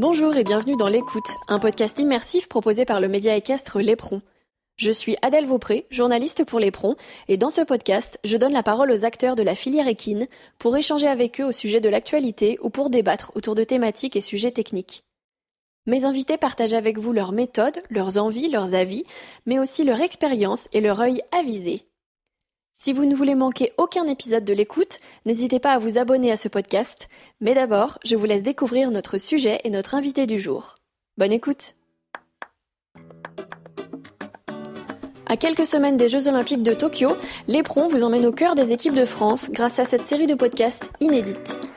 Bonjour et bienvenue dans L'écoute, un podcast immersif proposé par le média équestre Lépron. Je suis Adèle Vaupré, journaliste pour Lépron, et dans ce podcast, je donne la parole aux acteurs de la filière équine pour échanger avec eux au sujet de l'actualité ou pour débattre autour de thématiques et sujets techniques. Mes invités partagent avec vous leurs méthodes, leurs envies, leurs avis, mais aussi leur expérience et leur œil avisé. Si vous ne voulez manquer aucun épisode de l'écoute, n'hésitez pas à vous abonner à ce podcast. Mais d'abord, je vous laisse découvrir notre sujet et notre invité du jour. Bonne écoute À quelques semaines des Jeux Olympiques de Tokyo, l'éperon vous emmène au cœur des équipes de France grâce à cette série de podcasts inédites.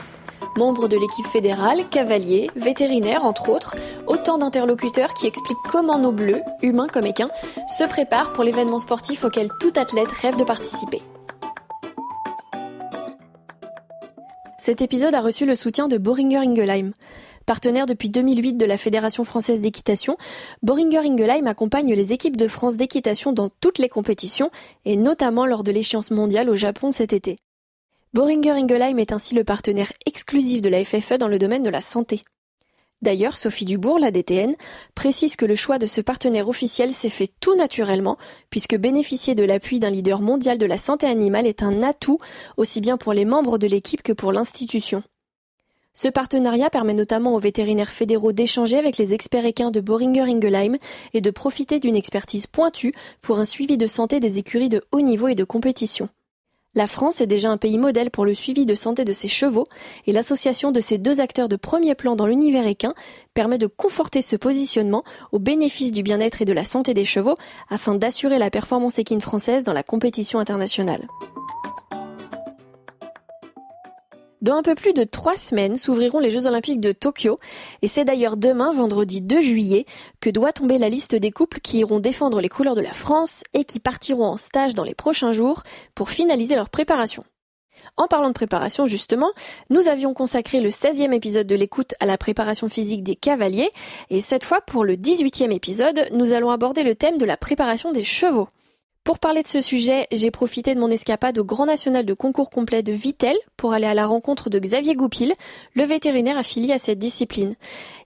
Membres de l'équipe fédérale, cavaliers, vétérinaires entre autres, autant d'interlocuteurs qui expliquent comment nos bleus, humains comme équins, se préparent pour l'événement sportif auquel tout athlète rêve de participer. Cet épisode a reçu le soutien de Boringer Ingelheim. Partenaire depuis 2008 de la Fédération française d'équitation, Boringer Ingelheim accompagne les équipes de France d'équitation dans toutes les compétitions et notamment lors de l'échéance mondiale au Japon cet été. Boringer Ingelheim est ainsi le partenaire exclusif de la FFE dans le domaine de la santé. D'ailleurs, Sophie Dubourg, la DTN, précise que le choix de ce partenaire officiel s'est fait tout naturellement, puisque bénéficier de l'appui d'un leader mondial de la santé animale est un atout, aussi bien pour les membres de l'équipe que pour l'institution. Ce partenariat permet notamment aux vétérinaires fédéraux d'échanger avec les experts équins de Boringer Ingelheim et de profiter d'une expertise pointue pour un suivi de santé des écuries de haut niveau et de compétition. La France est déjà un pays modèle pour le suivi de santé de ses chevaux, et l'association de ces deux acteurs de premier plan dans l'univers équin permet de conforter ce positionnement au bénéfice du bien-être et de la santé des chevaux afin d'assurer la performance équine française dans la compétition internationale. Dans un peu plus de trois semaines s'ouvriront les Jeux Olympiques de Tokyo, et c'est d'ailleurs demain, vendredi 2 juillet, que doit tomber la liste des couples qui iront défendre les couleurs de la France et qui partiront en stage dans les prochains jours pour finaliser leur préparation. En parlant de préparation, justement, nous avions consacré le 16e épisode de l'écoute à la préparation physique des cavaliers, et cette fois, pour le 18e épisode, nous allons aborder le thème de la préparation des chevaux. Pour parler de ce sujet, j'ai profité de mon escapade au Grand National de concours complet de Vitel pour aller à la rencontre de Xavier Goupil, le vétérinaire affilié à cette discipline.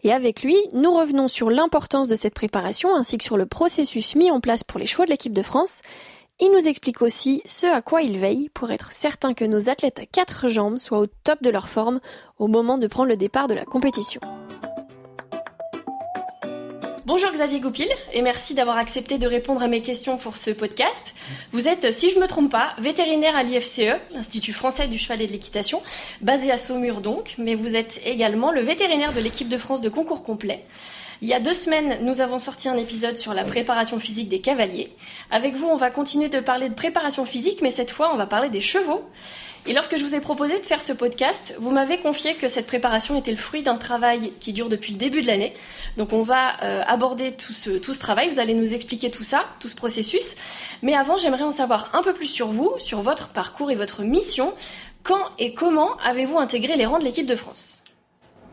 Et avec lui, nous revenons sur l'importance de cette préparation ainsi que sur le processus mis en place pour les choix de l'équipe de France. Il nous explique aussi ce à quoi il veille pour être certain que nos athlètes à quatre jambes soient au top de leur forme au moment de prendre le départ de la compétition. Bonjour Xavier Goupil et merci d'avoir accepté de répondre à mes questions pour ce podcast. Vous êtes, si je me trompe pas, vétérinaire à l'IFCE, l'Institut français du cheval et de l'équitation, basé à Saumur donc, mais vous êtes également le vétérinaire de l'équipe de France de concours complet. Il y a deux semaines, nous avons sorti un épisode sur la préparation physique des cavaliers. Avec vous, on va continuer de parler de préparation physique, mais cette fois, on va parler des chevaux. Et lorsque je vous ai proposé de faire ce podcast, vous m'avez confié que cette préparation était le fruit d'un travail qui dure depuis le début de l'année. Donc on va euh, aborder tout ce, tout ce travail, vous allez nous expliquer tout ça, tout ce processus. Mais avant, j'aimerais en savoir un peu plus sur vous, sur votre parcours et votre mission. Quand et comment avez-vous intégré les rangs de l'équipe de France?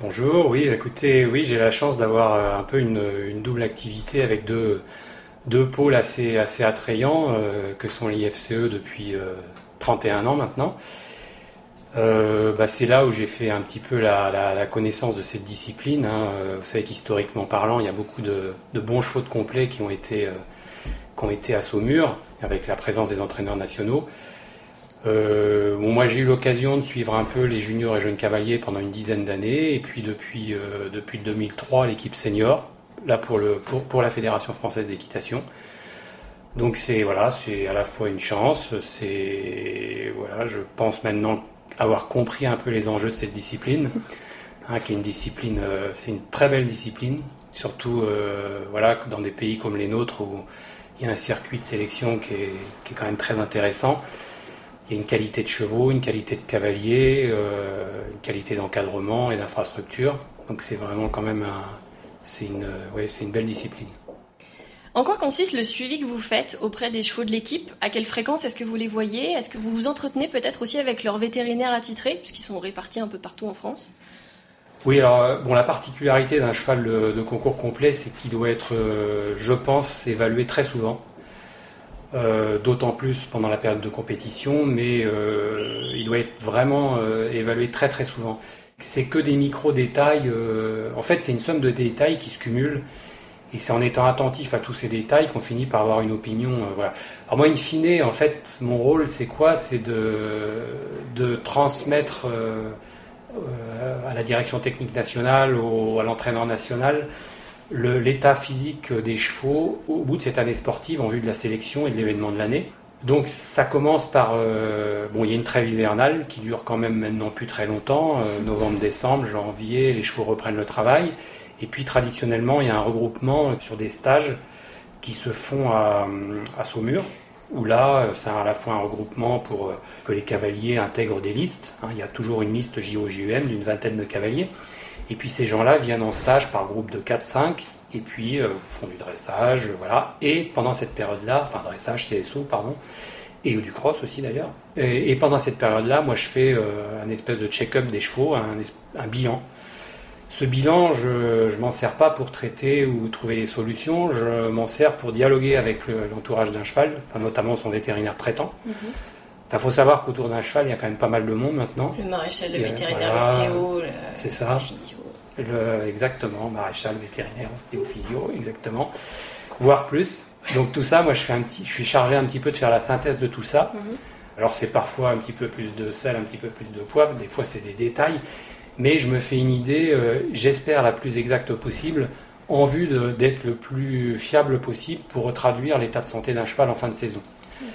Bonjour, oui, écoutez, oui, j'ai la chance d'avoir euh, un peu une, double activité avec deux, pôles assez, attrayants euh, que sont l'IFCE depuis 31 euh, ans maintenant. Bah, c'est là où j'ai fait un petit peu la, connaissance de cette discipline. Hein. Vous savez qu'historiquement parlant, il y a beaucoup de, bons chevaux de complet qui ont été, qui ont été à Saumur, avec la présence des entraîneurs nationaux. Euh, bon, moi j'ai eu l'occasion de suivre un peu les juniors et jeunes cavaliers pendant une dizaine d'années, et puis depuis, euh, depuis 2003 l'équipe senior, là pour, le, pour, pour la Fédération française d'équitation. Donc c'est voilà, c'est à la fois une chance, c'est voilà, je pense maintenant avoir compris un peu les enjeux de cette discipline, hein, qui est une discipline, euh, c'est une très belle discipline, surtout euh, voilà dans des pays comme les nôtres où il y a un circuit de sélection qui est, qui est quand même très intéressant il y a une qualité de chevaux, une qualité de cavalier, euh, une qualité d'encadrement et d'infrastructure. Donc c'est vraiment quand même un, c'est une, ouais, c'est une belle discipline. En quoi consiste le suivi que vous faites auprès des chevaux de l'équipe? À quelle fréquence est-ce que vous les voyez? Est-ce que vous vous entretenez peut-être aussi avec leurs vétérinaires attitrés, puisqu'ils sont répartis un peu partout en France? Oui, alors euh, bon, la particularité d'un cheval de, concours complet, c'est qu'il doit être, euh, je pense, évalué très souvent. Euh, d'autant plus pendant la période de compétition, mais euh, il doit être vraiment euh, évalué très très souvent. C'est que des micro-détails. en fait, c'est une somme de détails qui se cumulent. Et c'est en étant attentif à tous ces détails qu'on finit par avoir une opinion. voilà. Alors moi, in fine, en fait, mon rôle, c'est quoi? C'est de, de transmettre à la direction technique nationale, ou à l'entraîneur national, l'état physique des chevaux au bout de cette année sportive en vue de la sélection et de l'événement de l'année. Donc ça commence par... Euh, bon, il y a une trêve hivernale qui dure quand même maintenant plus très longtemps, euh, novembre-décembre, janvier, les chevaux reprennent le travail. Et puis traditionnellement, il y a un regroupement sur des stages qui se font à, Saumur, où là, c'est à la fois un regroupement pour euh, que les cavaliers intègrent des listes. Hein. il y a toujours une liste JO-JUM d'une vingtaine de cavaliers. Et puis ces gens-là viennent en stage par groupe de 4-5 et puis euh, font du dressage, voilà. Et pendant cette période-là, enfin dressage, CSO, pardon, et du cross aussi d'ailleurs. Et, pendant cette période-là, moi je fais euh, un espèce de check-up des chevaux, un, bilan. Ce bilan, je ne m'en sers pas pour traiter ou trouver des solutions, je m'en sers pour dialoguer avec l'entourage d'un cheval, enfin, notamment son vétérinaire traitant. Mhm. Il faut savoir qu'autour d'un cheval, il y a quand même pas mal de monde maintenant. Le maréchal, le vétérinaire, l'ostéo, c'est ça. physio. Le, exactement, maréchal, vétérinaire, ostéo, physio, exactement. Voire plus. Donc tout ça, moi, je, fais un petit, je suis chargé un petit peu de faire la synthèse de tout ça. Mhm. Alors c'est parfois un petit peu plus de sel, un petit peu plus de poivre, des fois c'est des détails, mais je me fais une idée, euh, j'espère la plus exacte possible, en vue d'être le plus fiable possible pour traduire l'état de santé d'un cheval en fin de saison. Mhm.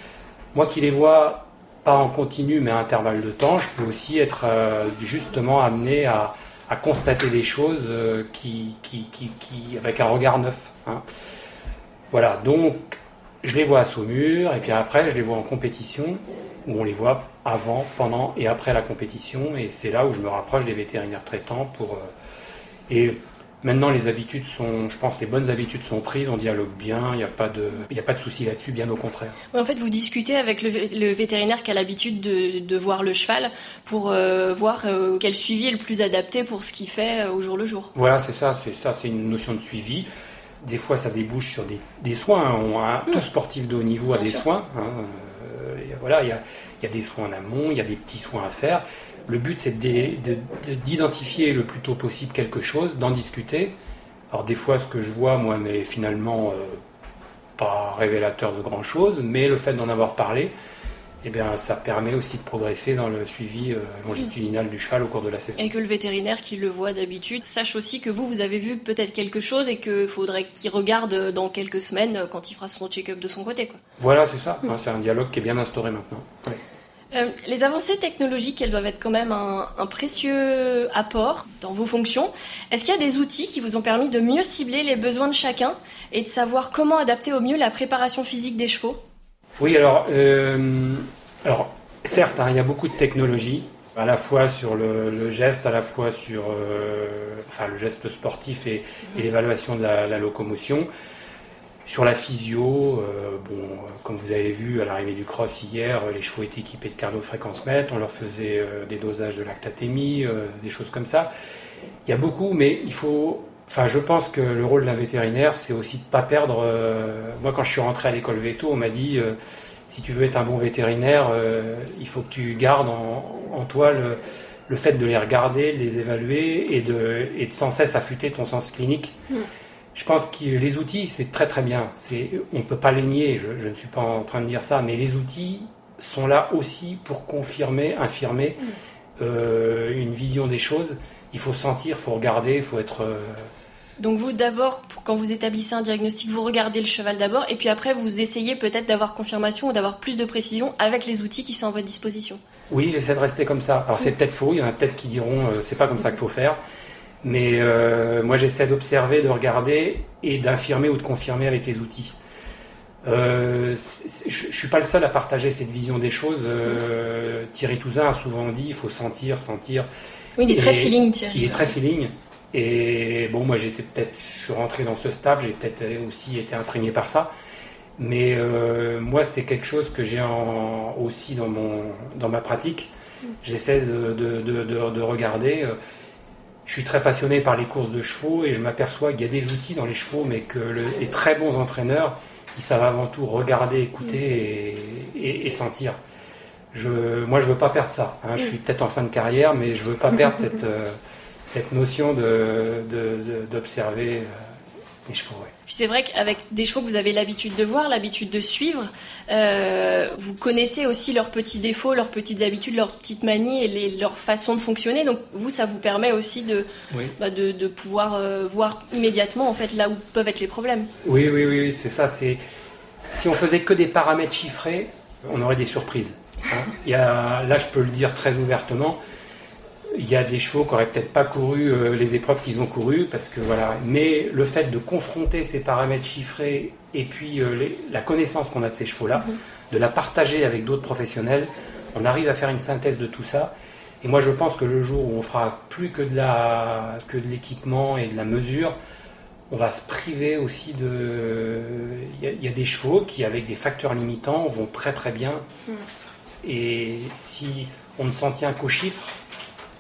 Moi qui les vois pas en continu mais à intervalle de temps, je peux aussi être euh, justement amené à, constater des choses euh, qui, qui, qui, avec un regard neuf. Hein. Voilà, donc je les vois à Saumur et puis après je les vois en compétition où on les voit avant, pendant et après la compétition et c'est là où je me rapproche des vétérinaires traitants pour euh, et Maintenant, les habitudes sont, je pense, les bonnes habitudes sont prises, on dialogue bien, il n'y a pas de, a pas de souci là-dessus, bien au contraire. en fait, vous discutez avec le, vétérinaire qui a l'habitude de, voir le cheval pour euh, voir euh, quel suivi est le plus adapté pour ce qu'il fait euh, au jour le jour. Voilà, c'est ça, c'est ça, c'est une notion de suivi. Des fois, ça débouche sur des, soins. On a, Tout sportif de haut niveau a des soins. Hein. voilà, il y a, y a des soins en amont, il y a des petits soins à faire. Le but, c'est d'identifier le plus tôt possible quelque chose, d'en discuter. Alors des fois, ce que je vois, moi, n'est finalement euh, pas révélateur de grand-chose, mais le fait d'en avoir parlé, eh bien, ça permet aussi de progresser dans le suivi euh, longitudinal du cheval au cours de la saison. Et que le vétérinaire qui le voit d'habitude sache aussi que vous, vous avez vu peut-être quelque chose et qu'il faudrait qu'il regarde dans quelques semaines quand il fera son check-up de son côté. Quoi. Voilà, c'est ça. Hmm. C'est un dialogue qui est bien instauré maintenant. Euh, les avancées technologiques, elles doivent être quand même un, précieux apport dans vos fonctions. Est-ce qu'il y a des outils qui vous ont permis de mieux cibler les besoins de chacun et de savoir comment adapter au mieux la préparation physique des chevaux? Oui, alors, euh, certes, hein, il y a beaucoup de technologies, à la fois sur le, geste, à la fois sur euh, le geste sportif et, l'évaluation de la locomotion. Sur la physio, euh, bon, comme vous avez vu à l'arrivée du cross hier, les chevaux étaient équipés de cardio-fréquence mètre, on leur faisait euh, des dosages de lactatémie, euh, des choses comme ça. Il y a beaucoup, mais il faut. Enfin, je pense que le rôle d'un vétérinaire, c'est aussi de ne pas perdre. moi, quand je suis rentré à l'école veto, on m'a dit si tu veux être un bon vétérinaire, il faut que tu gardes en, toi le, fait de les regarder, de les évaluer et de, et de sans cesse affûter ton sens clinique. Mm je pense que les outils, c'est très très bien. On ne peut pas les nier, je, ne suis pas en train de dire ça, mais les outils sont là aussi pour confirmer, infirmer mm. euh, une vision des choses. Il faut sentir, il faut regarder, il faut être... Euh, Donc vous d'abord, quand vous établissez un diagnostic, vous regardez le cheval d'abord, et puis après vous essayez peut-être d'avoir confirmation ou d'avoir plus de précision avec les outils qui sont à votre disposition. Oui, j'essaie de rester comme ça. Alors c'est mm. peut-être faux, il y en a peut-être qui diront euh, c'est pas comme ça qu'il faut faire. Mais euh, moi, j'essaie d'observer, de regarder et d'infirmer ou de confirmer avec les outils. Euh, je ne suis pas le seul à partager cette vision des choses. Euh, Thierry Touzin a souvent dit il faut sentir, sentir. Oui, il est très feeling, Thierry. Il est très feeling. Et bon, moi, j'étais peut-être, je suis rentré dans ce staff, j'ai peut-être aussi été imprégné par ça. Mais moi, c'est quelque chose que j'ai aussi dans, mon, dans ma pratique. J'essaie de, de, de, de, regarder je suis très passionné par les courses de chevaux et je m'aperçois qu'il y a des outils dans les chevaux, mais que les très bons entraîneurs, ils savent avant tout regarder, écouter et, sentir. Je, moi, je veux pas perdre ça. Hein. Je suis peut-être en fin de carrière, mais je veux pas perdre cette, euh, cette notion d'observer de, d'observer euh, les chevaux. Puis c'est vrai qu'avec des chevaux que vous avez l'habitude de voir, l'habitude de suivre, euh, vous connaissez aussi leurs petits défauts, leurs petites habitudes, leurs petites manies et les, leur façon de fonctionner. Donc vous, ça vous permet aussi de, bah, de, de, pouvoir voir immédiatement en fait là où peuvent être les problèmes. Oui, oui, oui, c'est ça. C'est si on faisait que des paramètres chiffrés, on aurait des surprises. Hein. Il y a, là, je peux le dire très ouvertement, il y a des chevaux qui n'auraient peut-être pas couru euh, les épreuves qu'ils ont courues, parce que voilà. Mais le fait de confronter ces paramètres chiffrés et puis euh, la connaissance qu'on a de ces chevaux-là, mhm. de la partager avec d'autres professionnels, on arrive à faire une synthèse de tout ça. Et moi, je pense que le jour où on fera plus que de la que de l'équipement et de la mesure, on va se priver aussi de. Il y, a des chevaux qui, avec des facteurs limitants, vont très très bien. Mhm. Et si on ne s'en tient qu'aux chiffres,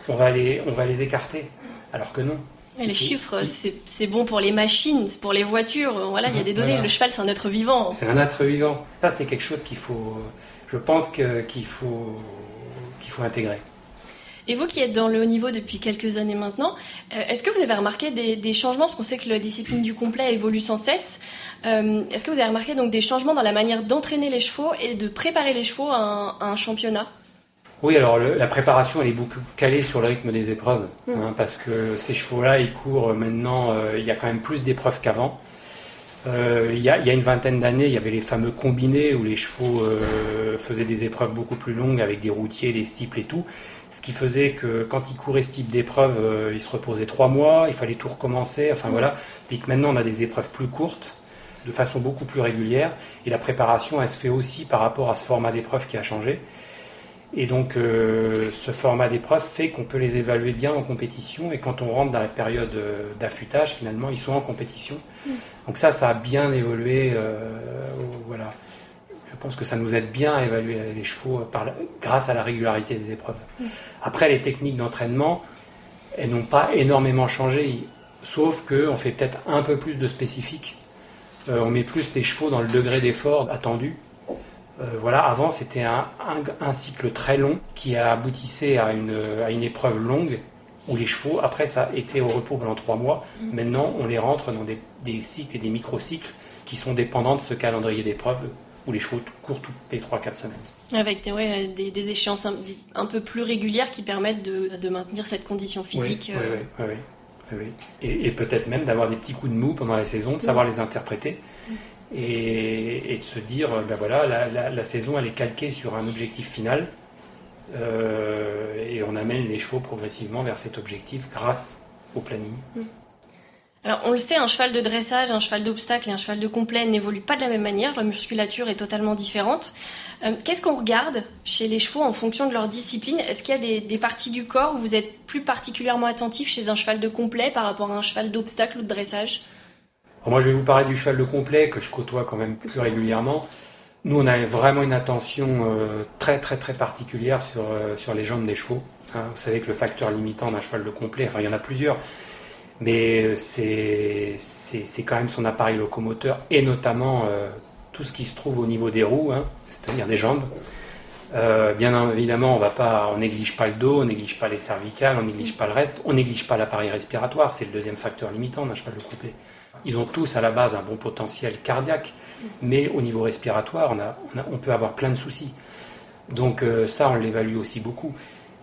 on va les, on va les écarter. Alors que non. les chiffres, c'est bon pour les machines, pour les voitures. Voilà, il y a des données. Le cheval, c'est un être vivant. C'est un être vivant. Ça, c'est quelque chose qu'il faut, je pense qu'il faut, qu'il faut intégrer. Et vous qui êtes dans le haut niveau depuis quelques années maintenant, euh, est-ce que vous avez remarqué des, changements? Parce qu'on sait que la discipline du complet évolue sans cesse. Euh, est-ce que vous avez remarqué donc des changements dans la manière d'entraîner les chevaux et de préparer les chevaux à un, championnat? Oui, alors la préparation, elle est beaucoup calée sur le rythme des épreuves, mmh. hein, parce que ces chevaux-là, ils courent maintenant, euh, il y a quand même plus d'épreuves qu'avant. il, y a, une vingtaine d'années, il y avait les fameux combinés où les chevaux faisaient des épreuves beaucoup plus longues avec des routiers, des steeples et tout ce qui faisait que quand il courait ce type d'épreuve, euh, il se reposait trois mois, il fallait tout recommencer. Enfin voilà. Dit que maintenant on a des épreuves plus courtes, de façon beaucoup plus régulière, et la préparation, elle se fait aussi par rapport à ce format d'épreuve qui a changé. Et donc euh, ce format d'épreuve fait qu'on peut les évaluer bien en compétition, et quand on rentre dans la période euh, d'affûtage, finalement, ils sont en compétition. Mm. Donc ça, ça a bien évolué. voilà je pense que ça nous aide bien à évaluer les chevaux par, grâce à la régularité des épreuves. Après, les techniques d'entraînement, elles n'ont pas énormément changé, sauf qu'on fait peut-être un peu plus de spécifique. Euh, on met plus les chevaux dans le degré d'effort attendu. Euh, voilà, avant c'était un, un, cycle très long qui a aboutissait à une, à une épreuve longue où les chevaux, après ça était au repos pendant trois mois. Mm. Maintenant, on les rentre dans des, des cycles et des micro-cycles qui sont dépendants de ce calendrier d'épreuves où les chevaux courent toutes les 3-4 semaines. Avec des, des, échéances un, peu plus régulières qui permettent de, de maintenir cette condition physique. Oui, oui, oui, oui, Et, peut-être même d'avoir des petits coups de mou pendant la saison, de savoir les interpréter. Et, de se dire, ben voilà, la, saison elle est calquée sur un objectif final. Euh, et on amène les chevaux progressivement vers cet objectif grâce au planning. Mm. Alors on le sait, un cheval de dressage, un cheval d'obstacle et un cheval de complet n'évoluent pas de la même manière, la musculature est totalement différente. Euh, qu'est-ce qu'on regarde chez les chevaux en fonction de leur discipline? Est-ce qu'il y a des, parties du corps où vous êtes plus particulièrement attentif chez un cheval de complet par rapport à un cheval d'obstacle ou de dressage? Moi je vais vous parler du cheval de complet que je côtoie quand même plus régulièrement. Nous on a vraiment une attention euh, très très très particulière sur, euh, sur les jambes des chevaux. Hein. vous savez que le facteur limitant d'un cheval de complet, enfin il y en a plusieurs, mais c'est quand même son appareil locomoteur et notamment euh, tout ce qui se trouve au niveau des roues, hein, c'est-à-dire des jambes. Euh, bien évidemment, on on néglige pas le dos, on néglige pas les cervicales, on néglige pas le reste, on néglige pas l'appareil respiratoire, c'est le deuxième facteur limitant d'un cheval de couplet. Ils ont tous à la base un bon potentiel cardiaque, mais au niveau respiratoire, on, a, on, peut avoir plein de soucis. Donc euh, ça, on l'évalue aussi beaucoup.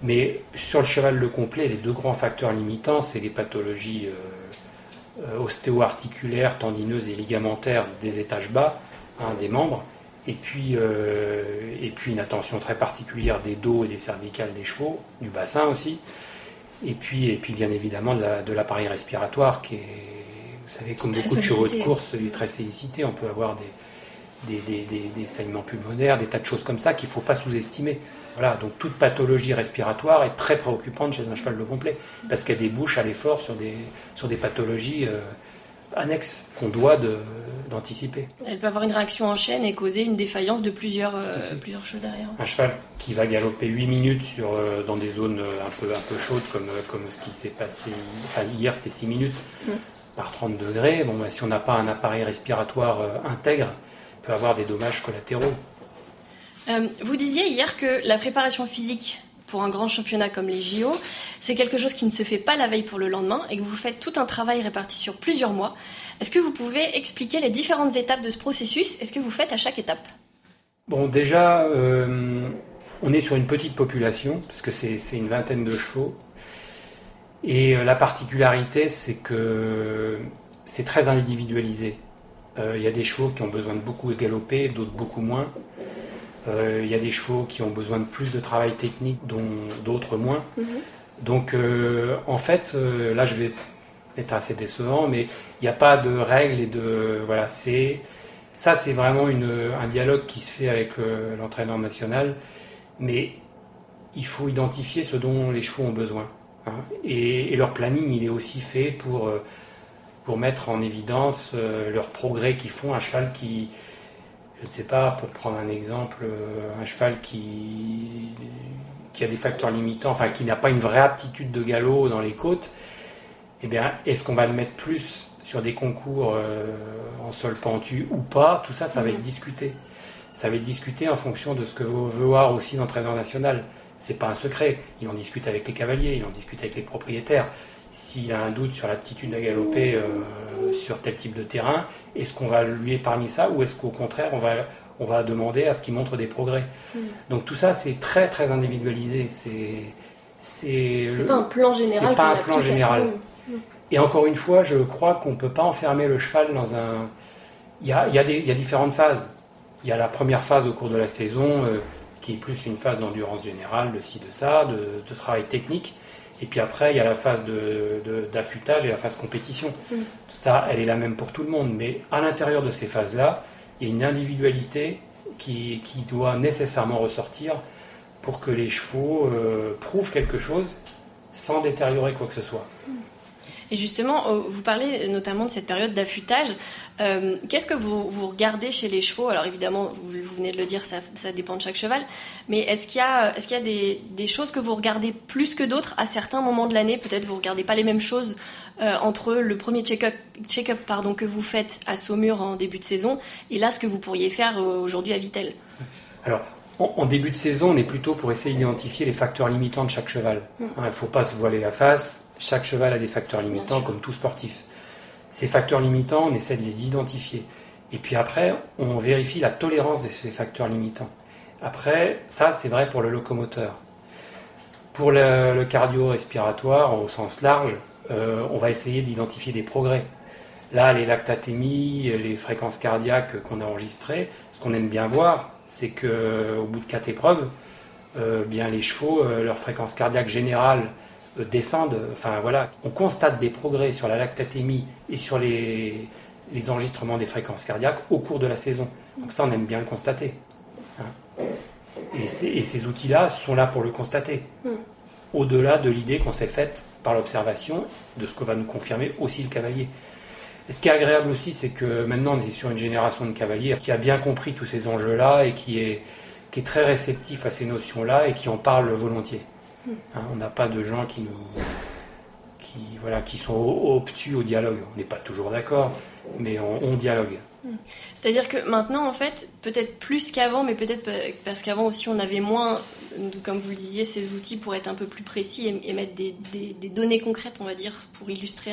Mais sur le cheval le complet, les deux grands facteurs limitants, c'est les pathologies euh, euh, ostéo-articulaires, tendineuses et ligamentaires des étages bas, hein, des membres, et puis, et puis une attention très particulière des dos et des cervicales des chevaux, du bassin aussi, et puis, et puis bien évidemment de l'appareil respiratoire qui est, vous savez, comme beaucoup de chevaux de course, il est très sollicité. On peut avoir des, des, des, des, saignements pulmonaires, des tas de choses comme ça qu'il ne faut pas sous-estimer. Voilà, donc toute pathologie respiratoire est très préoccupante chez un cheval de complet, parce qu'elle débouche à l'effort sur des, sur des pathologies euh, annexes qu'on doit d'anticiper. Elle peut avoir une réaction en chaîne et causer une défaillance de plusieurs, euh, plusieurs choses derrière. Un cheval qui va galoper 8 minutes sur, euh, dans des zones un peu, un peu chaudes, comme, comme ce qui s'est passé, enfin hier c'était 6 minutes, mm. Par 30 degrés, bon, bah, si on n'a pas un appareil respiratoire intègre, peut avoir des dommages collatéraux. vous disiez hier que la préparation physique pour un grand championnat comme les JO, c'est quelque chose qui ne se fait pas la veille pour le lendemain et que vous faites tout un travail réparti sur plusieurs mois. Est-ce que vous pouvez expliquer les différentes étapes de ce processus et ce que vous faites à chaque étape? Bon, déjà, euh, on est sur une petite population, parce que c'est une vingtaine de chevaux. Et euh, la particularité, c'est que c'est très individualisé. Euh, il y a des chevaux qui ont besoin de beaucoup galoper, d'autres beaucoup moins. Euh, il y a des chevaux qui ont besoin de plus de travail technique, dont d'autres moins. Mhm. Donc, euh, en fait, là, je vais être assez décevant, mais il n'y a pas de règles et de voilà, c'est ça, c'est vraiment un dialogue qui se fait avec l'entraîneur national, mais il faut identifier ce dont les chevaux ont besoin. Hein. et, leur planning, il est aussi fait pour pour mettre en évidence leurs progrès qu'ils font. Un cheval qui je ne sais pas, pour prendre un exemple, euh, un cheval qui, qui a des facteurs limitants, enfin qui n'a pas une vraie aptitude de galop dans les côtes, eh bien, est-ce qu'on va le mettre plus sur des concours euh, en sol pentu ou pas? Tout ça, ça va être mhm. discuté. Ça va être discuté en fonction de ce que veut voir aussi l'entraîneur national. C'est pas un secret. Il en discute avec les cavaliers, il en discute avec les propriétaires s'il a un doute sur l'aptitude à galoper euh, sur tel type de terrain, est-ce qu'on va lui épargner ça ou est-ce qu'au contraire on va, on va demander à ce qu'il montre des progrès? Mm. Donc tout ça c'est très très individualisé. C'est c'est pas un plan général. C'est pas un plan général. Et encore une fois, je crois qu'on ne peut pas enfermer le cheval dans un. Il y a, il y a, des, il y a différentes phases. Il y a la première phase au cours de la saison, euh, qui est plus une phase d'endurance générale, de ci, de ça, de, de travail technique. Et puis après, il y a la phase d'affûtage et la phase compétition. Mm. Ça, elle est la même pour tout le monde. Mais à l'intérieur de ces phases-là, il y a une individualité qui, qui, doit nécessairement ressortir pour que les chevaux euh, prouvent quelque chose sans détériorer quoi que ce soit. Mm. Et justement, euh, vous parlez notamment de cette période d'affûtage. Euh, qu'est-ce que vous, vous, regardez chez les chevaux? Alors évidemment, vous, venez de le dire, ça, ça, dépend de chaque cheval. Mais est-ce qu'il y a, est-ce qu'il y a des, des, choses que vous regardez plus que d'autres à certains moments de l'année? Peut-être vous regardez pas les mêmes choses euh, entre le premier check-up, check-up pardon, que vous faites à Saumur en début de saison et là ce que vous pourriez faire aujourd'hui à Vitel? Alors, en, début de saison, on est plutôt pour essayer d'identifier les facteurs limitants de chaque cheval. Mm. Hein, il ne faut pas se voiler la face. Chaque cheval a des facteurs limitants, comme tout sportif. Ces facteurs limitants, on essaie de les identifier. Et puis après, on vérifie la tolérance de ces facteurs limitants. Après, ça, c'est vrai pour le locomoteur. Pour le, cardio-respiratoire, au sens large, euh, on va essayer d'identifier des progrès. Là, les lactatémies, les fréquences cardiaques qu'on a enregistrées, ce qu'on aime bien voir, c'est qu'au bout de quatre épreuves, euh, bien les chevaux, euh, leur fréquence cardiaque générale descendent. Enfin voilà, on constate des progrès sur la lactatémie et sur les, les enregistrements des fréquences cardiaques au cours de la saison. Donc ça, on aime bien le constater. Hein. Et, ces outils-là sont là pour le constater. Hmm. Au-delà de l'idée qu'on s'est faite par l'observation de ce que va nous confirmer aussi le cavalier. Et ce qui est agréable aussi, c'est que maintenant on est sur une génération de cavaliers qui a bien compris tous ces enjeux-là et qui est, qui est très réceptif à ces notions-là et qui en parle volontiers. Hein, on n'a pas de gens qui nous, qui, voilà, qui sont obtus au dialogue. On n'est pas toujours d'accord, mais on, dialogue. C'est-à-dire que maintenant, en fait, peut-être plus qu'avant, mais peut-être parce qu'avant aussi on avait moins, comme vous le disiez, ces outils pour être un peu plus précis et, mettre des, données concrètes, on va dire, pour illustrer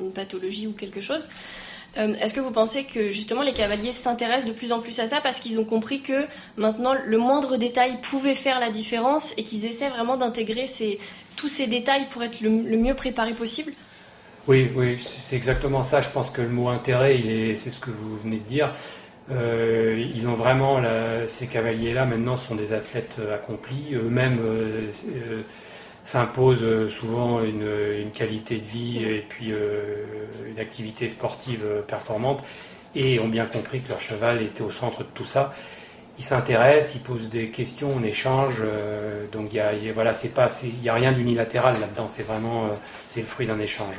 une pathologie ou quelque chose. Euh, est-ce que vous pensez que justement les cavaliers s'intéressent de plus en plus à ça parce qu'ils ont compris que maintenant le moindre détail pouvait faire la différence et qu'ils essaient vraiment d'intégrer tous ces détails pour être le, mieux préparé possible? Oui, oui, c'est exactement ça. Je pense que le mot intérêt, c'est ce que vous venez de dire. Euh, ils ont vraiment ces cavaliers-là maintenant sont des athlètes accomplis. Eux-mêmes euh, s'impose euh, souvent une, qualité de vie et puis euh, une activité sportive euh, performante et ont bien compris que leur cheval était au centre de tout ça. Ils s'intéressent, ils posent des questions, on échange. donc il y a, voilà, c'est pas, il y a rien d'unilatéral là-dedans. C'est vraiment, c'est le fruit d'un échange.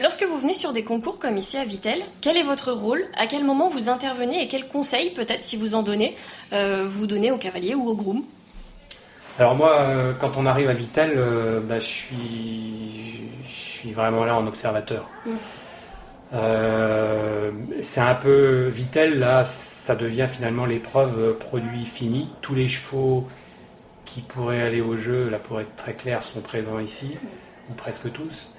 lorsque vous venez sur des concours comme ici à Vitel, quel est votre rôle? À quel moment vous intervenez et quels conseils, peut-être si vous en donnez, vous donnez au cavalier ou au groom alors moi, euh, quand on arrive à Vitel, euh, bah, je, suis, je suis vraiment là en observateur. Mm. Euh, c'est un peu Vitel, là, ça devient finalement l'épreuve produit fini. Tous les chevaux qui pourraient aller au jeu, là pour être très clair, sont présents ici, ou presque tous.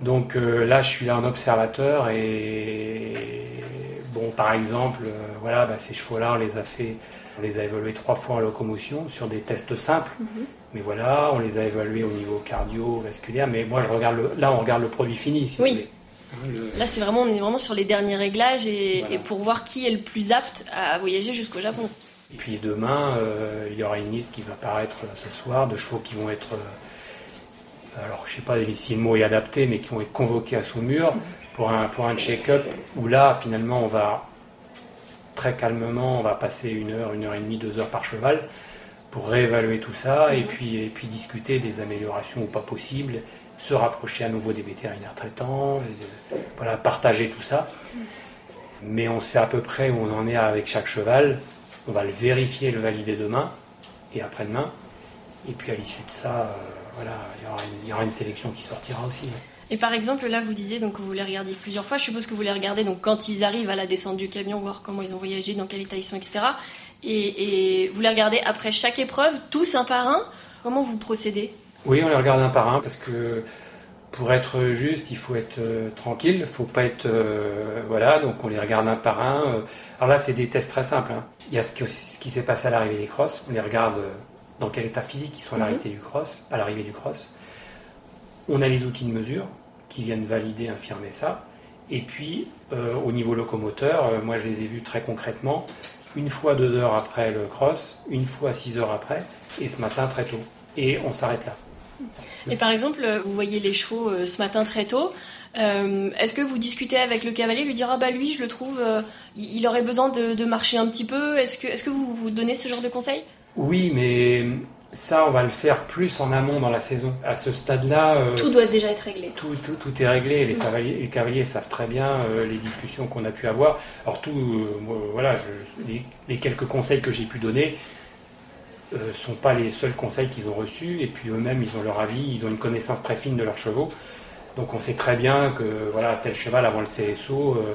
Donc euh, là, je suis là en observateur et bon, par exemple, euh, voilà, bah, ces chevaux-là, on les a fait, on les a évalués trois fois en locomotion sur des tests simples. Mhm. Mais voilà, on les a évalués au niveau cardio-vasculaire. Mais moi, je regarde là, on regarde le produit fini. Si oui. Là, c'est vraiment, on est vraiment sur les derniers réglages et, pour voir qui est le plus apte à voyager jusqu'au Japon. Et puis demain, euh, il y aura une liste qui va apparaître ce soir de chevaux qui vont être, euh, alors je sais pas si le mot est adapté, mais qui vont être convoqués à son mur pour un, pour un check-up où là, finalement, on va très calmement, on va passer une heure, une heure et demie, deux heures par cheval pour réévaluer tout ça et puis, et puis discuter des améliorations ou pas possibles se rapprocher à nouveau des vétérinaires traitants, voilà, partager tout ça. Mais on sait à peu près où on en est avec chaque cheval. On va le vérifier, le valider demain et après-demain. Et puis à l'issue de ça, euh, voilà, il y, aura une, sélection qui sortira aussi. Et par exemple, là, vous disiez donc que vous les regardiez plusieurs fois. Je suppose que vous les regardez donc quand ils arrivent à la descente du camion, voir comment ils ont voyagé, dans quel état ils sont, etc. Et, et vous les regardez après chaque épreuve, tous un par un. Comment vous procédez? Oui, on les regarde un par un parce que pour être juste, il faut être euh, tranquille, il faut pas être euh, voilà, donc on les regarde un par un. Euh. alors là, c'est des tests très simples. Hein. Il y a ce qui, ce qui s'est passé à l'arrivée des crosses. On les regarde dans quel état physique ils sont à l'arrivée mhm. du cross, à l'arrivée du cross. On a les outils de mesure qui viennent valider, infirmer ça. Et puis au niveau locomoteur, moi je les ai vus très concrètement, une fois deux heures après le cross, une fois six heures après, et ce matin très tôt. Et on s'arrête là. Et par exemple, vous voyez les chevaux euh, ce matin très tôt. Euh, est-ce que vous discutez avec le cavalier, lui dire ah bah lui je le trouve, euh, il aurait besoin de, marcher un petit peu. Est-ce que, est que vous vous donnez ce genre de conseils? Oui, mais ça on va le faire plus en amont dans la saison. À ce stade-là, tout doit déjà être réglé. Tout, tout, est réglé. Les, les, cavaliers savent très bien les discussions qu'on a pu avoir. Alors tout, voilà, les, quelques conseils que j'ai pu donner, ne euh, sont pas les seuls conseils qu'ils ont reçus, et puis eux-mêmes, ils ont leur avis, ils ont une connaissance très fine de leurs chevaux. Donc on sait très bien que voilà, tel cheval avant le CSO, euh,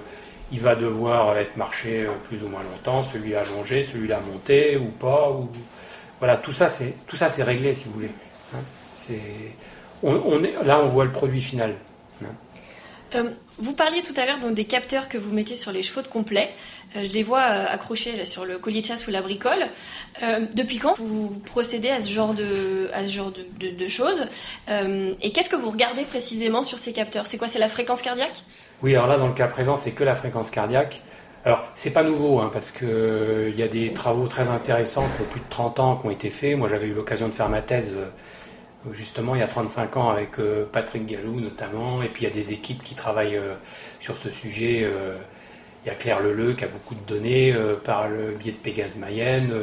il va devoir être marché euh, plus ou moins longtemps, celui-là allongé, celui-là monté ou pas. Ou... Voilà, tout ça c'est tout ça c'est réglé si vous voulez. Hein. c'est on, est, là on voit le produit final. Hein. Euh, vous parliez tout à l'heure des capteurs que vous mettez sur les chevaux de complet. Euh, je les vois euh, accrochés sur le collier de chasse ou la bricole. depuis quand vous procédez à ce genre de, à ce genre de, choses? Et qu'est-ce que vous regardez précisément sur ces capteurs? C'est quoi C'est la fréquence cardiaque? Oui, alors là, dans le cas présent, c'est que la fréquence cardiaque. Alors, c'est pas nouveau, hein, parce qu'il y a des travaux très intéressants pour plus de 30 ans qui ont été faits. Moi, j'avais eu l'occasion de faire ma thèse justement il y a 35 ans avec euh, Patrick Gallou notamment, et puis il y a des équipes qui travaillent euh, sur ce sujet. Euh, il y a Claire Leleu qui a beaucoup de données par le biais de Pégase Mayenne.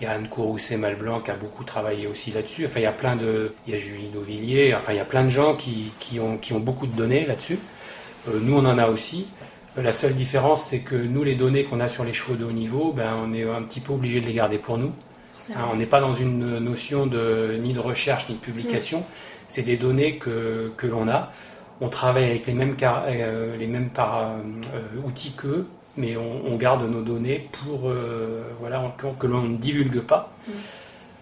Il y a Anne Courrousset-Malblanc qui a beaucoup travaillé aussi là-dessus. Enfin, il y a plein de. Il y a Julie Dauvilliers. Enfin, il y a plein de gens qui, qui, ont, qui ont beaucoup de données là-dessus. nous, on en a aussi. La seule différence, c'est que nous, les données qu'on a sur les chevaux de haut niveau, ben, on est un petit peu obligé de les garder pour nous. Hein, on n'est pas dans une notion de, ni de recherche ni de publication. Mm. C'est des données que, que l'on a. On travaille avec les mêmes, euh, les mêmes par, euh, outils qu'eux, mais on, garde nos données pour euh, voilà, que l'on ne divulgue pas.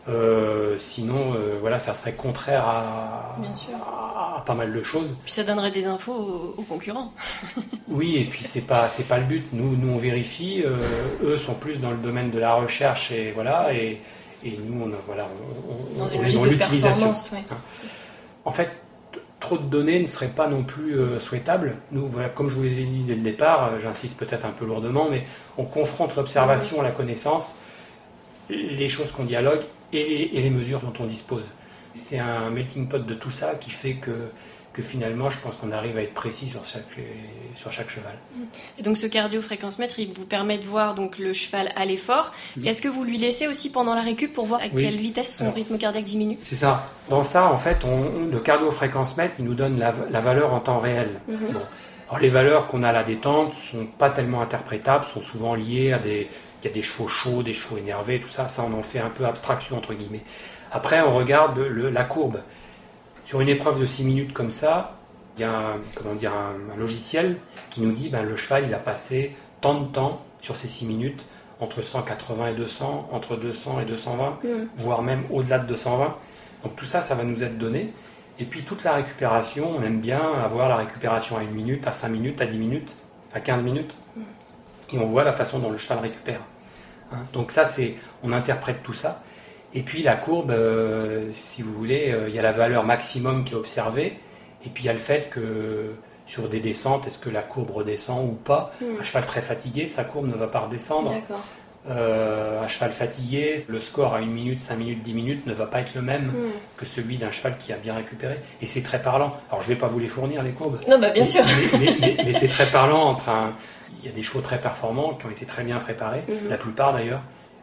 Mm. sinon, voilà, ça serait contraire à, pas mal de choses. Puis ça donnerait des infos aux, concurrents. oui, et puis c'est pas c'est pas le but. Nous, nous on vérifie. eux sont plus dans le domaine de la recherche et voilà et et nous, on, voilà, on, dans une logique de performance. Hein. En fait, trop de données ne serait pas non plus euh, souhaitable. Nous, voilà, comme je vous l'ai dit dès le départ, euh, j'insiste peut-être un peu lourdement, mais on confronte l'observation à la connaissance, les choses qu'on dialogue et les mesures dont on dispose. C'est un melting pot de tout ça qui fait que que finalement, je pense qu'on arrive à être précis sur chaque, sur chaque cheval. Et donc, ce cardio-fréquence-mètre, il vous permet de voir donc, le cheval à l'effort. Est-ce que vous lui laissez aussi pendant la récup pour voir à quelle vitesse son rythme cardiaque diminue? C'est ça. Dans ça, en fait, on, le cardio-fréquence-mètre, il nous donne la, valeur en temps réel. Mhm. bon. Alors, les valeurs qu'on a à la détente sont pas tellement interprétables, sont souvent liées à des, il y a des chevaux chauds, des chevaux énervés, tout ça, ça on en fait un peu abstraction entre guillemets. Après, on regarde la courbe. Sur une épreuve de 6 minutes comme ça, Il y a un, comment dire, un, logiciel qui nous dit ben, le cheval il a passé tant de temps sur ces 6 minutes, entre 180 et 200, entre 200 et 220, mm. voire même au-delà de 220. Donc tout ça, ça va nous être donné. Et puis toute la récupération, on aime bien avoir la récupération à 1 minute, à 5 minutes, à 10 minutes, à 15 minutes. Mm. Et on voit la façon dont le cheval récupère. Hein. Donc ça, c'est, on interprète tout ça. Et puis la courbe, euh, si vous voulez, euh, il y a la valeur maximum qui est observée, et puis il y a le fait que sur des descentes, est-ce que la courbe redescend ou pas? Hmm. Un cheval très fatigué, sa courbe ne va pas redescendre. Euh, un cheval fatigué, le score à 1 minute, 5 minutes, 10 minutes ne va pas être le même hmm. que celui d'un cheval qui a bien récupéré. Et c'est très parlant. Alors je ne vais pas vous les fournir, les courbes. Non, bah bien sûr. Mais, c'est très parlant entre un... Il y a des chevaux très performants qui ont été très bien préparés, hmm. la plupart d'ailleurs,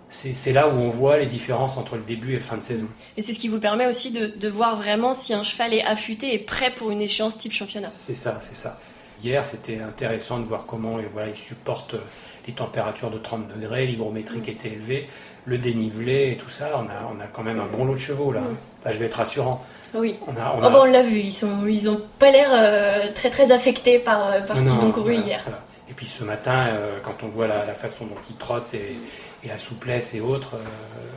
c'est là où on voit les différences entre le début et la fin de saison. Et c'est ce qui vous permet aussi de, voir vraiment si un cheval est affûté et prêt pour une échéance type championnat. C'est ça, c'est ça. Hier, c'était intéressant de voir comment et voilà, il supporte les températures de 30 degrés, l'hygrométrique mm. était élevée, le dénivelé et tout ça. On a, on a quand même un bon lot de chevaux là. Mm. je vais être rassurant. Oui. On, a, on, oh, l'a vu, ils sont, ils ont pas l'air euh, très très affectés par, euh, par ce qu'ils ont couru hier. Et puis ce matin, euh, quand on voit la, façon dont ils trottent et, la souplesse et autres, euh,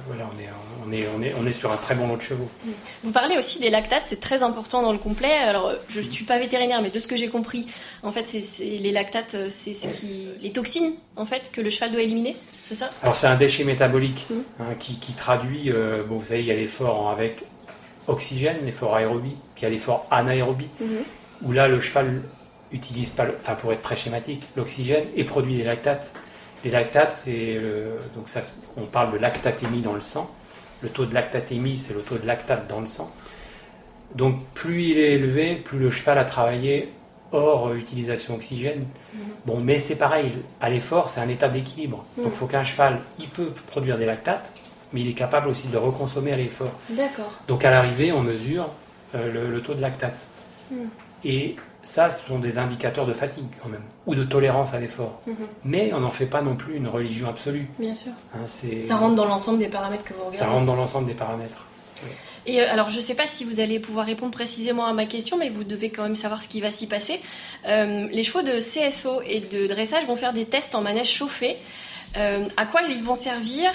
voilà, on est, on, est, on, est, on est sur un très bon lot de chevaux. Mm. Vous parlez aussi des lactates, c'est très important dans le complet. Alors, je ne suis pas vétérinaire, mais de ce que j'ai compris, en fait, c'est, les lactates, euh, c'est ce qui, les toxines, en fait, que le cheval doit éliminer, c'est ça? Alors, c'est un déchet métabolique mm. hein, qui, qui, traduit, bon, vous savez, il y a l'effort avec oxygène, l'effort aérobie, puis il y a l'effort anaérobie, mm-hmm. où là, le cheval utilise pas, enfin pour être très schématique, l'oxygène et produit des lactates. Les lactates, c'est donc ça, on parle de lactatémie dans le sang. Le taux de lactatémie, c'est le taux de lactate dans le sang. Donc plus il est élevé, plus le cheval a travaillé hors utilisation oxygène. Mhm. Bon, mais c'est pareil, à l'effort, c'est un état d'équilibre. Mhm. Donc il faut qu'un cheval, il peut produire des lactates, mais il est capable aussi de le reconsommer à l'effort. D'accord. Donc à l'arrivée, on mesure euh, le, taux de lactate. Mhm. Et ça, ce sont des indicateurs de fatigue quand même, ou de tolérance à l'effort. Mhm. Mais on n'en fait pas non plus une religion absolue. Bien sûr. Hein, ça rentre dans l'ensemble des paramètres que vous regardez. Ça rentre dans l'ensemble des paramètres. Et euh, alors, je ne sais pas si vous allez pouvoir répondre précisément à ma question, mais vous devez quand même savoir ce qui va s'y passer. Euh, les chevaux de CSO et de dressage vont faire des tests en manège chauffé. Euh, à quoi ils vont servir?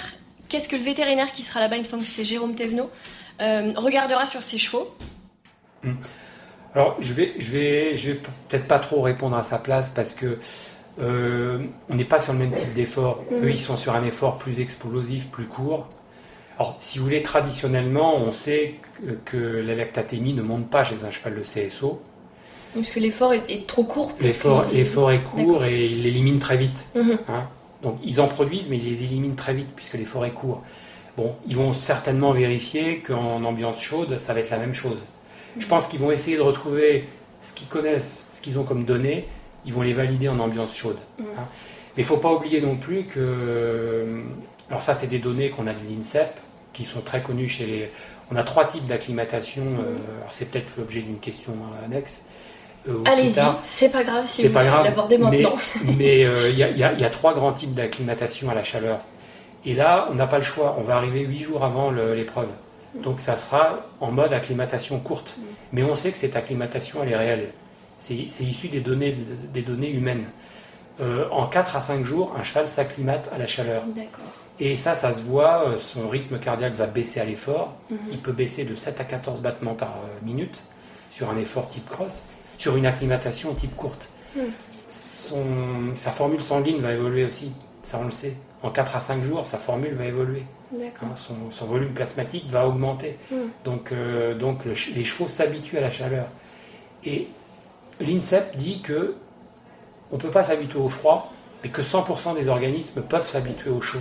Qu'est-ce que le vétérinaire qui sera là-bas, il me semble que c'est Jérôme Thévenot, regardera sur ces chevaux hum. Alors, je vais, je vais, je vais peut-être pas trop répondre à sa place parce que euh, on n'est pas sur le même type d'effort. Mhm. Eux, ils sont sur un effort plus explosif, plus court. Alors, si vous voulez, traditionnellement, on sait que, la lactatémie ne monte pas chez un cheval de CSO. Parce que l'effort est, trop court. L'effort, est court et il l'élimine très vite. Mhm. Hein. Donc, ils en produisent, mais ils les éliminent très vite puisque l'effort est court. Bon, ils vont certainement vérifier qu'en ambiance chaude, ça va être la même chose. Je pense qu'ils vont essayer de retrouver ce qu'ils connaissent, ce qu'ils ont comme données, ils vont les valider en ambiance chaude. Mm. Hein. Mais il ne faut pas oublier non plus que. Alors, ça, c'est des données qu'on a de l'INSEP, qui sont très connues chez les. On a trois types d'acclimatation. Mm. Euh, c'est peut-être l'objet d'une question annexe. Euh, Allez-y, c'est pas grave si vous l'abordez maintenant. Mais euh, il y, a trois grands types d'acclimatation à la chaleur. Et là, on n'a pas le choix. On va arriver huit jours avant l'épreuve. Donc ça sera en mode acclimatation courte. Mais on sait que cette acclimatation, elle est réelle. C'est issu des données, des données humaines. Euh, en 4 à 5 jours, un cheval s'acclimate à la chaleur. Et ça, ça se voit, euh, son rythme cardiaque va baisser à l'effort. Mhm. Il peut baisser de 7 à 14 battements par euh, minute sur un effort type cross, sur une acclimatation type courte. Mhm. Son, sa formule sanguine va évoluer aussi, ça on le sait. En 4 à 5 jours, sa formule va évoluer. Hein, son, volume plasmatique va augmenter. Hmm. Donc, euh, donc les chevaux s'habituent à la chaleur. Et l'INSEP dit que on ne peut pas s'habituer au froid, mais que 100% des organismes peuvent s'habituer au chaud.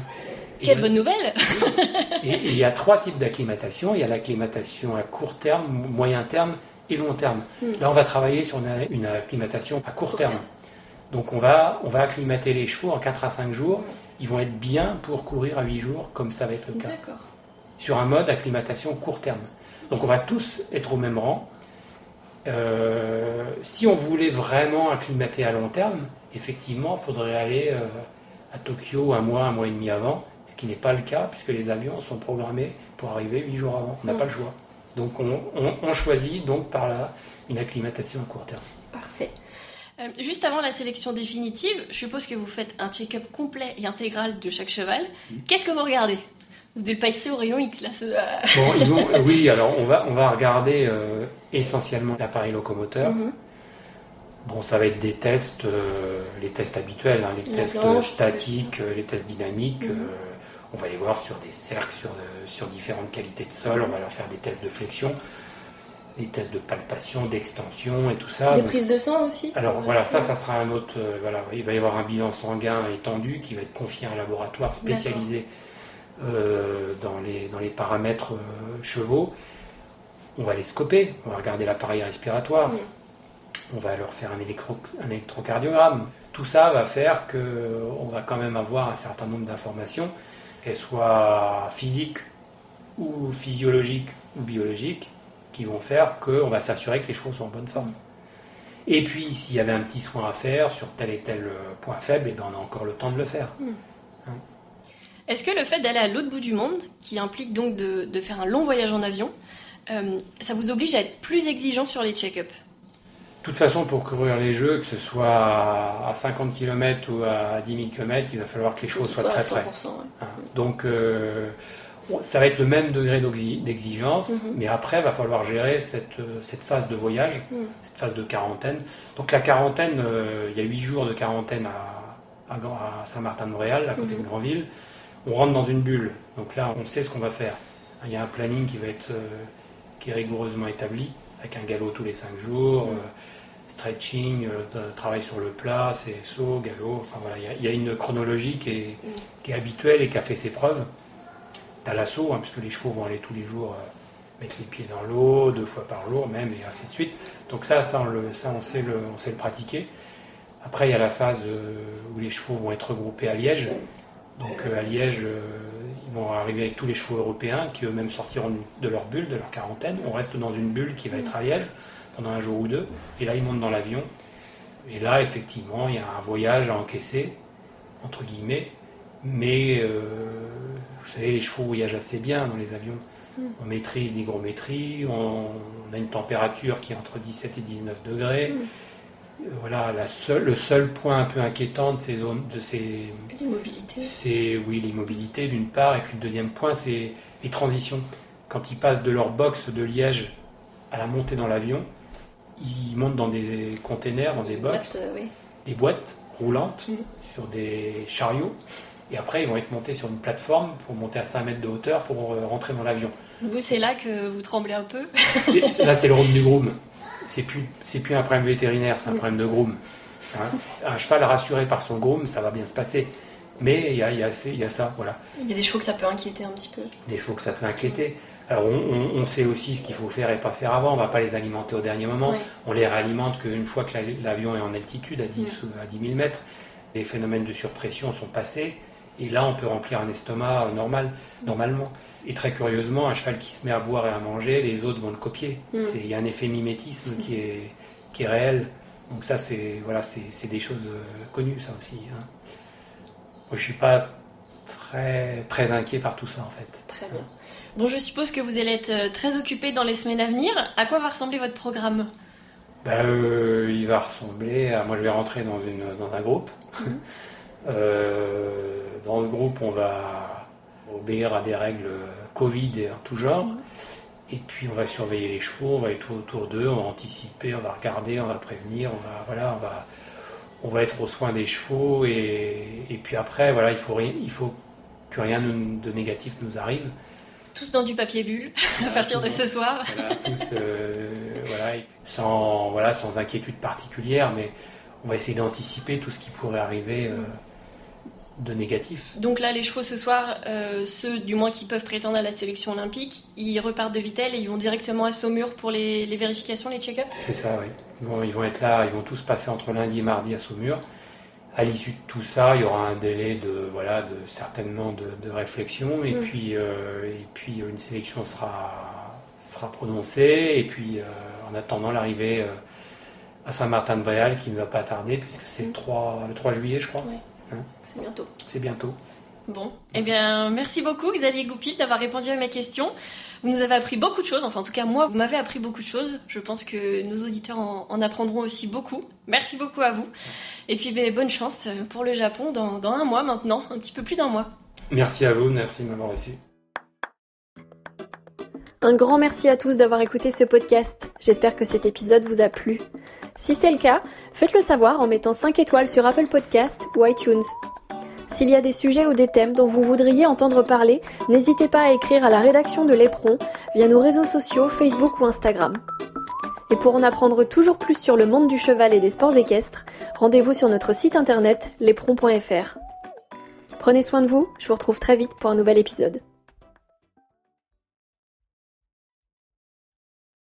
Quelle bonne nouvelle et, il y a trois types d'acclimatation. Il y a l'acclimatation à court terme, moyen terme et long terme. Hmm. Là, on va travailler sur une, acclimatation à court terme. Donc on va, on va acclimater les chevaux en 4 à 5 jours. Ils vont être bien pour courir à 8 jours, comme ça va être le cas. Sur un mode acclimatation court terme. Donc on va tous être au même rang. Euh, si on voulait vraiment acclimater à long terme, effectivement, il faudrait aller euh, à Tokyo un mois, un mois et demi avant, ce qui n'est pas le cas puisque les avions sont programmés pour arriver 8 jours avant. On n'a pas le choix. Donc on, choisit donc par là une acclimatation à court terme. Parfait. Euh, juste avant la sélection définitive, je suppose que vous faites un check-up complet et intégral de chaque cheval. Qu'est-ce que vous regardez? Vous devez le passer au rayon X là. Bon, oui, alors on va, on va regarder essentiellement l'appareil locomoteur. Mhm. Bon, ça va être des tests, euh, les tests habituels, hein, les tests statiques, euh, les tests dynamiques. Mhm. Euh, on va les voir sur des cercles, sur, sur différentes qualités de sol. On va leur faire des tests de flexion, des tests de palpation, d'extension et tout ça. Des prises de sang aussi Alors voilà, ça, ça sera un autre. voilà, il va y avoir un bilan sanguin étendu qui va être confié à un laboratoire spécialisé dans, les, dans les paramètres chevaux. On va les scoper, on va regarder l'appareil respiratoire on va leur faire un, électrocardiogramme. Tout ça va faire qu'on va quand même avoir un certain nombre d'informations, qu'elles soient physiques ou physiologiques ou biologiques, qui vont faire qu'on va s'assurer que les chevaux sont en bonne forme. Et puis, s'il y avait un petit soin à faire sur tel et tel point faible, et eh ben, on a encore le temps de le faire. Hmm. Hein. Est-ce que le fait d'aller à l'autre bout du monde, qui implique donc de, faire un long voyage en avion, euh, ça vous oblige à être plus exigeant sur les check-ups? De toute façon, pour couvrir les jeux, que ce soit à 50 km ou à 10 000 km, il va falloir que les choses soient très près. Hein. Donc, euh, ça va être le même degré d'exigence, mhm. mais après, il va falloir gérer cette, cette phase de voyage, mhm. cette phase de quarantaine. Donc, la quarantaine, euh, il y a 8 jours de quarantaine à, à, Saint-Martin-de-Montréal, à côté de mhm. Grandville. On rentre dans une bulle. Donc là, on sait ce qu'on va faire. Il y a un planning qui va être euh, qui est rigoureusement établi avec un galop tous les 5 jours, euh, stretching, euh, travail sur le plat, CSO, galop, enfin voilà, il y, a une chronologie qui est, qui est, habituelle et qui a fait ses preuves. Tu as l'assaut, hein, puisque les chevaux vont aller tous les jours euh, mettre les pieds dans l'eau, deux fois par jour même, et ainsi de suite. Donc ça, ça, on, sait, le, pratiquer. Après, il y a la phase où les chevaux vont être regroupés à Liège. Donc à Liège, vont arriver avec tous les chevaux européens qui eux-mêmes sortiront de leur bulle, de leur quarantaine. On reste dans une bulle qui va être à Liège pendant un jour ou deux. Et là, ils montent dans l'avion. Et là, effectivement, il y a un voyage à encaisser, entre guillemets. Mais euh, vous savez, les chevaux voyagent assez bien dans les avions. Mm. On maîtrise l'hygrométrie, on, on, a une température qui est entre 17 et 19 degrés. Mm voilà, la seule, le seul point un peu inquiétant de ces zones, de ces, l'immobilité. C'est oui l'immobilité d'une part, et puis le deuxième point c'est les transitions. Quand ils passent de leur box de Liège à la montée dans l'avion, ils montent dans des containers, dans des box, euh, des boîtes roulantes mhm. sur des chariots. Et après, ils vont être montés sur une plateforme pour monter à 5 mètres de hauteur pour euh, rentrer dans l'avion. Vous, c'est là que vous tremblez un peu Là, c'est le rôle du groom c'est plus, plus un problème vétérinaire, c'est un problème de groom. Hein? un cheval rassuré par son groom, ça va bien se passer. Mais il y a, y, a, y a, ça, voilà. Il y a des chevaux que ça peut inquiéter un petit peu. Des chevaux que ça peut inquiéter. Alors on, sait aussi ce qu'il faut faire et pas faire avant. On va pas les alimenter au dernier moment. On les réalimente qu'une fois que l'avion est en altitude, à 10, à 10 000 mètres, les phénomènes de surpression sont passés. Et là, on peut remplir un estomac normal, normalement. Et très curieusement, un cheval qui se met à boire et à manger, les autres vont le copier. Mm. Il y a un effet mimétisme qui est, qui est réel. Donc ça, c'est voilà, c'est des choses euh, connues, ça aussi. Hein. Moi, je suis pas très, très inquiet par tout ça, en fait. Très bien. Bon, je suppose que vous allez être euh, très occupé dans les semaines à venir. À quoi va ressembler votre programme? Ben, euh, Il va ressembler à... Moi, je vais rentrer dans, une, dans un groupe. Mm. dans ce groupe, on va obéir à des règles Covid et en tout genre. Et puis on va surveiller les chevaux, on va être autour d'eux, on va anticiper, on va regarder, on va prévenir, on va voilà, on va on va être aux soins des chevaux et, et puis après voilà, il faut il faut que rien de négatif nous arrive. Tous dans du papier bulle à partir de ce soir. Voilà, tous euh, voilà, sans voilà sans inquiétude particulière, mais on va essayer d'anticiper tout ce qui pourrait arriver. Euh, de négatif. Donc là, les chevaux ce soir, euh, ceux du moins qui peuvent prétendre à la sélection olympique, ils repartent de Vitel et ils vont directement à Saumur pour les, vérifications, les check-up C'est ça, oui. Ils vont, être là, ils vont tous passer entre lundi et mardi à Saumur. À l'issue de tout ça, il y aura un délai de, voilà, de certainement de, réflexion et, mm. puis, euh, et puis une sélection sera, sera prononcée. Et puis euh, en attendant l'arrivée à Saint-Martin-de-Bréal qui ne va pas tarder puisque c'est le, 3, mm. le 3 juillet, je crois. Hein c'est bientôt. C'est bientôt. Bon, eh bien, merci beaucoup Xavier Goupil d'avoir répondu à mes questions. Vous nous avez appris beaucoup de choses, enfin en tout cas moi, vous m'avez appris beaucoup de choses. Je pense que nos auditeurs en, apprendront aussi beaucoup. Merci beaucoup à vous. Et puis ben, bonne chance pour le Japon dans, dans un mois maintenant, un petit peu plus d'un mois. Merci à vous, merci de m'avoir reçu. Un grand merci à tous d'avoir écouté ce podcast. J'espère que cet épisode vous a plu. Si c'est le cas, faites-le savoir en mettant 5 étoiles sur Apple Podcast ou iTunes. S'il y a des sujets ou des thèmes dont vous voudriez entendre parler, n'hésitez pas à écrire à la rédaction de l'Éperon via nos réseaux sociaux Facebook ou Instagram. Et pour en apprendre toujours plus sur le monde du cheval et des sports équestres, rendez-vous sur notre site internet l'éperon.fr. Prenez soin de vous, je vous retrouve très vite pour un nouvel épisode.